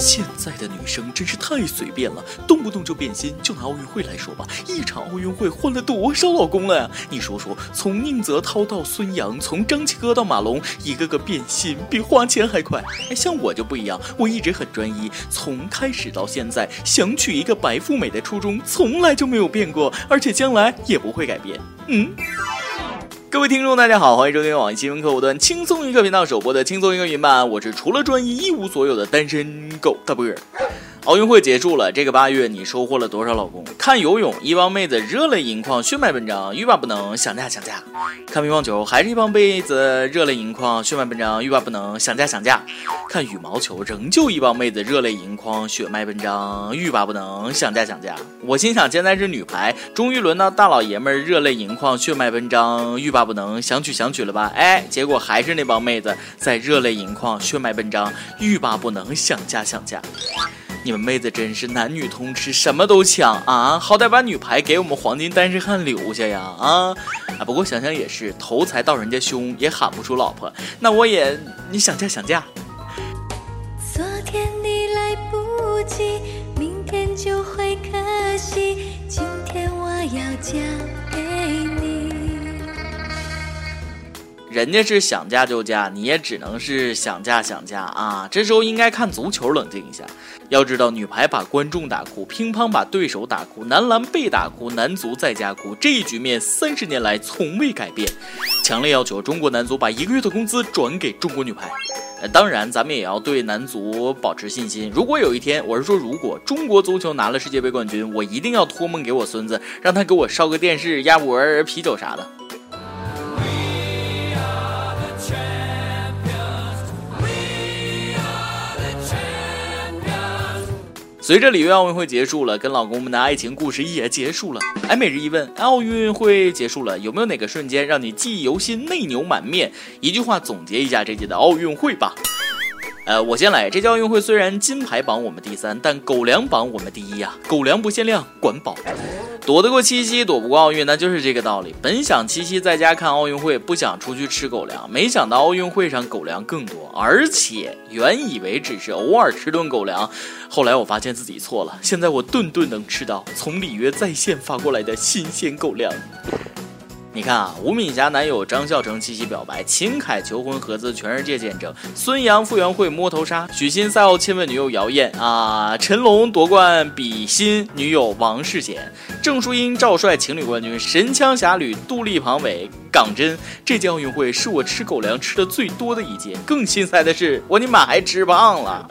现在的女生真是太随便了，动不动就变心。就拿奥运会来说吧，一场奥运会换了多少老公了呀？你说说，从宁泽涛到孙杨，从张继科到马龙，一个个变心比花钱还快。哎，像我就不一样，我一直很专一，从开始到现在，想娶一个白富美的初衷从来就没有变过，而且将来也不会改变。嗯。各位听众，大家好，欢迎收听网易新闻客户端轻松一刻频道首播的轻松一刻云版，我是除了专一一无所有的单身狗大波儿。奥运会结束了，这个八月你收获了多少老公？看游泳，一帮妹子热泪盈眶，血脉奔张，欲罢不能，想嫁想嫁。看乒乓球，还是一帮妹子热泪盈眶，血脉奔张，欲罢不能，想嫁想嫁。看羽毛球，仍旧一帮妹子热泪盈眶，血脉奔张，欲罢不能，想嫁想嫁。我心想，现在是女排，终于轮到大老爷们儿热泪盈眶，血脉奔张，欲罢不能，想娶想娶了吧？哎，结果还是那帮妹子在热泪盈眶，血脉奔张，欲罢不能，想嫁想嫁。你们妹子真是男女通吃，什么都抢啊！好歹把女排给我们黄金单身汉留下呀！啊啊！不过想想也是，头才到人家胸，也喊不出老婆。那我也，你想嫁想嫁。昨天你来不及，明天就会可惜。今天我要嫁给你。人家是想嫁就嫁，你也只能是想嫁想嫁啊！这时候应该看足球，冷静一下。要知道，女排把观众打哭，乒乓把对手打哭，男篮被打哭，男足在家哭，这一局面三十年来从未改变。强烈要求中国男足把一个月的工资转给中国女排。当然，咱们也要对男足保持信心。如果有一天，我是说，如果中国足球拿了世界杯冠军，我一定要托梦给我孙子，让他给我烧个电视、鸭脖、啤酒啥的。随着里约奥运会结束了，跟老公们的爱情故事也结束了。哎，每日一问，奥运会结束了，有没有哪个瞬间让你记忆犹新、内牛满面？一句话总结一下这届的奥运会吧。呃，我先来。这届奥运会虽然金牌榜我们第三，但狗粮榜我们第一呀！狗粮不限量，管饱。躲得过七夕，躲不过奥运，那就是这个道理。本想七夕在家看奥运会，不想出去吃狗粮，没想到奥运会上狗粮更多，而且原以为只是偶尔吃顿狗粮，后来我发现自己错了。现在我顿顿能吃到从里约在线发过来的新鲜狗粮。你看啊，吴敏霞男友张孝成七夕表白，秦凯求婚合资全世界见证，孙杨傅园慧摸头杀，许昕赛后亲吻女友姚燕啊，陈龙夺冠比心女友王世贤，郑淑英赵帅情侣冠军，神枪侠侣杜丽庞伟港真。这届奥运会是我吃狗粮吃的最多的一届，更心塞的是我尼玛还吃胖了。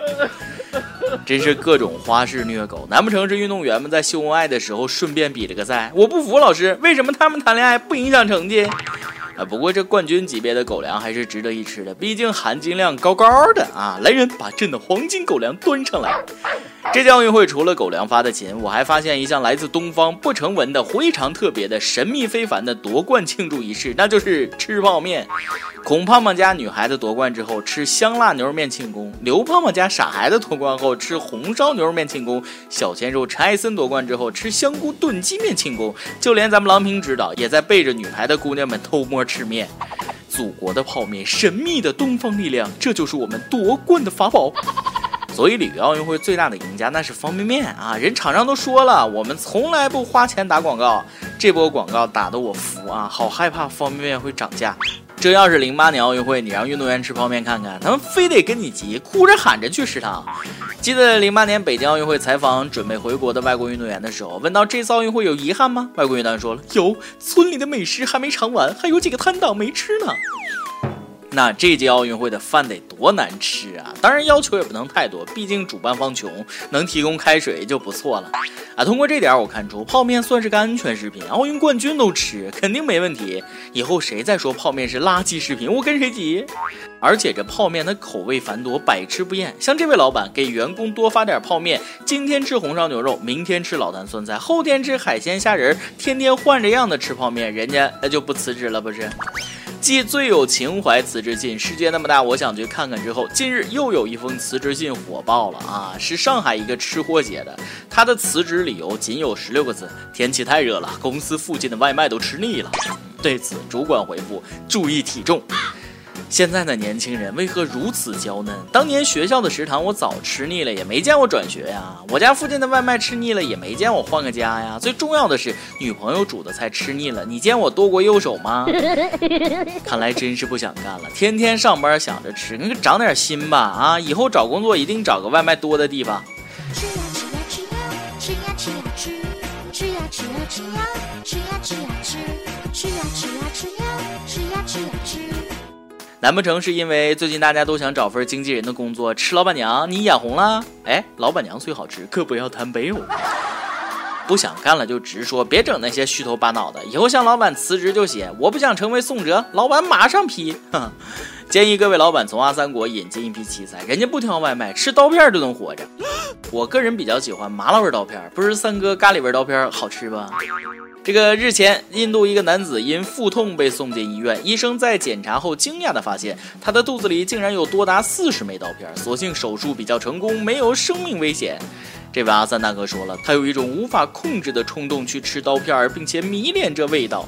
真是各种花式虐狗，难不成是运动员们在秀恩爱的时候顺便比了个赛？我不服，老师，为什么他们谈恋爱不影响成绩？啊，不过这冠军级别的狗粮还是值得一吃的，毕竟含金量高高的啊！来人，把朕的黄金狗粮端上来。这届奥运会除了狗粮发的勤，我还发现一项来自东方不成文的非常特别的神秘非凡的夺冠庆祝仪式，那就是吃泡面。孔胖胖家女孩子夺冠之后吃香辣牛肉面庆功，刘胖胖家傻孩子夺冠后吃红烧牛肉面庆功，小鲜肉陈艾森夺冠之后吃香菇炖鸡面庆功，就连咱们郎平指导也在背着女排的姑娘们偷摸吃面。祖国的泡面，神秘的东方力量，这就是我们夺冠的法宝。所以里约奥运会最大的赢家那是方便面啊！人厂商都说了，我们从来不花钱打广告，这波广告打得我服啊！好害怕方便面会涨价。这要是零八年奥运会，你让运动员吃泡面看看，他们非得跟你急，哭着喊着去食堂。记得零八年北京奥运会采访准备回国的外国运动员的时候，问到这次奥运会有遗憾吗？外国运动员说了，有，村里的美食还没尝完，还有几个摊档没吃呢。那这届奥运会的饭得多难吃啊！当然要求也不能太多，毕竟主办方穷，能提供开水就不错了啊。通过这点我看出，泡面算是个安全食品，奥运冠军都吃，肯定没问题。以后谁再说泡面是垃圾食品，我跟谁急？而且这泡面的口味繁多，百吃不厌。像这位老板给员工多发点泡面，今天吃红烧牛肉，明天吃老坛酸菜，后天吃海鲜虾仁，天天换着样的吃泡面，人家那就不辞职了不是？继最有情怀辞职信，世界那么大，我想去看看之后，近日又有一封辞职信火爆了啊！是上海一个吃货写的，他的辞职理由仅有十六个字：天气太热了，公司附近的外卖都吃腻了。对此，主管回复：注意体重。现在的年轻人为何如此娇嫩？当年学校的食堂我早吃腻了，也没见我转学呀。我家附近的外卖吃腻了，也没见我换个家呀。最重要的是，女朋友煮的菜吃腻了，你见我剁过右手吗？看来真是不想干了，天天上班想着吃，你可长点心吧啊！以后找工作一定找个外卖多的地方。吃呀吃呀吃呀吃呀吃呀吃呀，吃呀吃呀吃呀吃呀吃呀吃呀，吃呀吃呀吃呀吃呀吃呀吃。难不成是因为最近大家都想找份经纪人的工作，吃老板娘你眼红了？哎，老板娘虽好吃，可不要贪杯哦。不想干了就直说，别整那些虚头巴脑的。以后向老板辞职就写我不想成为宋哲，老板马上批。建议各位老板从阿三国引进一批奇才，人家不挑外卖，吃刀片就能活着。我个人比较喜欢麻辣味刀片，不是三哥咖喱味刀片好吃吧？这个日前，印度一个男子因腹痛被送进医院，医生在检查后惊讶地发现，他的肚子里竟然有多达四十枚刀片。所幸手术比较成功，没有生命危险。这位阿三大哥说了，他有一种无法控制的冲动去吃刀片，并且迷恋这味道。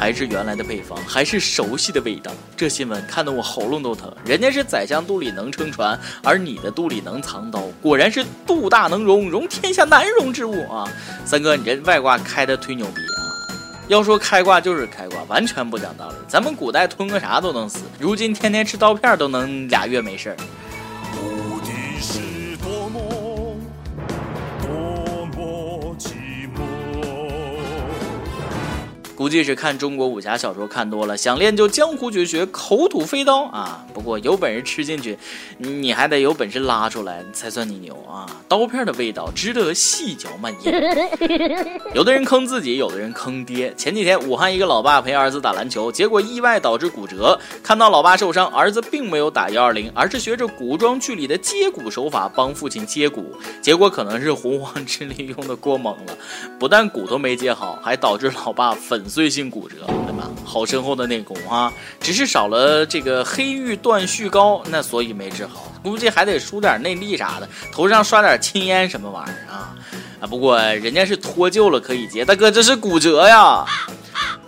还是原来的配方，还是熟悉的味道。这新闻看得我喉咙都疼。人家是宰相肚里能撑船，而你的肚里能藏刀。果然是肚大能容，容天下难容之物啊！三哥，你这外挂开的忒牛逼啊！要说开挂就是开挂，完全不讲道理。咱们古代吞个啥都能死，如今天天吃刀片都能俩月没事儿。估计是看中国武侠小说看多了，想练就江湖绝学口吐飞刀啊！不过有本事吃进去，你还得有本事拉出来才算你牛啊！刀片的味道值得细嚼慢咽。有的人坑自己，有的人坑爹。前几天武汉一个老爸陪儿子打篮球，结果意外导致骨折。看到老爸受伤，儿子并没有打幺二零，而是学着古装剧里的接骨手法帮父亲接骨。结果可能是洪荒之力用的过猛了，不但骨头没接好，还导致老爸粉。碎性骨折，对吧？好深厚的内功啊！只是少了这个黑玉断续膏，那所以没治好。估计还得输点内力啥的，头上刷点青烟什么玩意儿啊？啊！不过人家是脱臼了可以接，大哥这是骨折呀！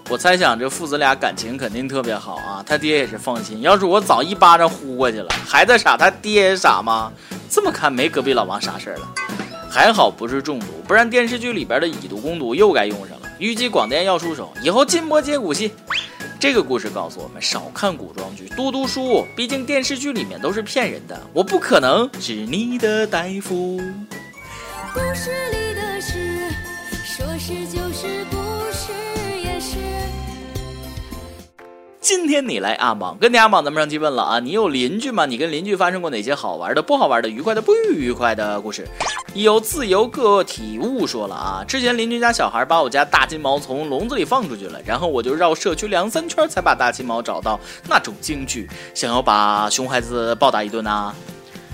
我猜想这父子俩感情肯定特别好啊，他爹也是放心。要是我早一巴掌呼过去了，孩子傻，他爹也傻吗？这么看没隔壁老王啥事儿了？还好不是中毒，不然电视剧里边的以毒攻毒又该用上了。预计广电要出手，以后禁播接骨戏。这个故事告诉我们，少看古装剧，多读书。毕竟电视剧里面都是骗人的，我不可能是你的大夫。故事里的事，说是就是，不是也是。今天你来阿榜，跟你阿榜，咱们上期问了啊，你有邻居吗？你跟邻居发生过哪些好玩的、不好玩的、愉快的、不愉快的故事？有自由个体物说了啊，之前邻居家小孩把我家大金毛从笼子里放出去了，然后我就绕社区两三圈才把大金毛找到，那种惊惧，想要把熊孩子暴打一顿啊，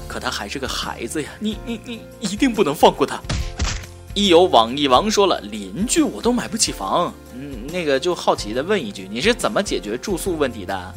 可他还是个孩子呀，你你你一定不能放过他。一有网易王说了，邻居我都买不起房，嗯，那个就好奇的问一句，你是怎么解决住宿问题的？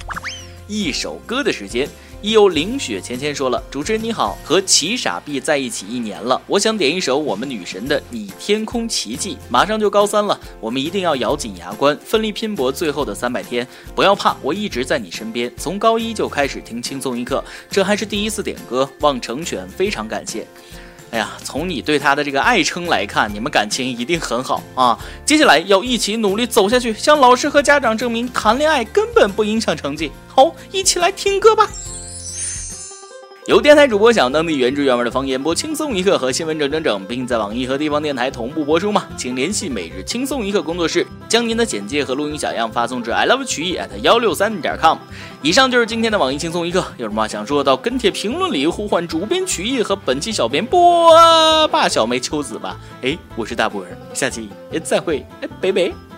一首歌的时间。亦有凌雪芊芊说了：“主持人你好，和齐傻逼在一起一年了，我想点一首我们女神的《你天空奇迹》。马上就高三了，我们一定要咬紧牙关，奋力拼搏最后的三百天。不要怕，我一直在你身边，从高一就开始听轻松一刻，这还是第一次点歌，望成全，非常感谢。哎呀，从你对他的这个爱称来看，你们感情一定很好啊。接下来要一起努力走下去，向老师和家长证明谈恋爱根本不影响成绩。好，一起来听歌吧。”有电台主播想当地原汁原味的方言播轻松一刻和新闻整整整，并在网易和地方电台同步播出吗？请联系每日轻松一刻工作室，将您的简介和录音小样发送至 i love 曲艺 at 幺六三点 com。以上就是今天的网易轻松一刻，有什么话想说到跟帖评论里呼唤主编曲艺和本期小编波霸小妹秋子吧。哎，我是大波儿，下期再会，哎，拜拜。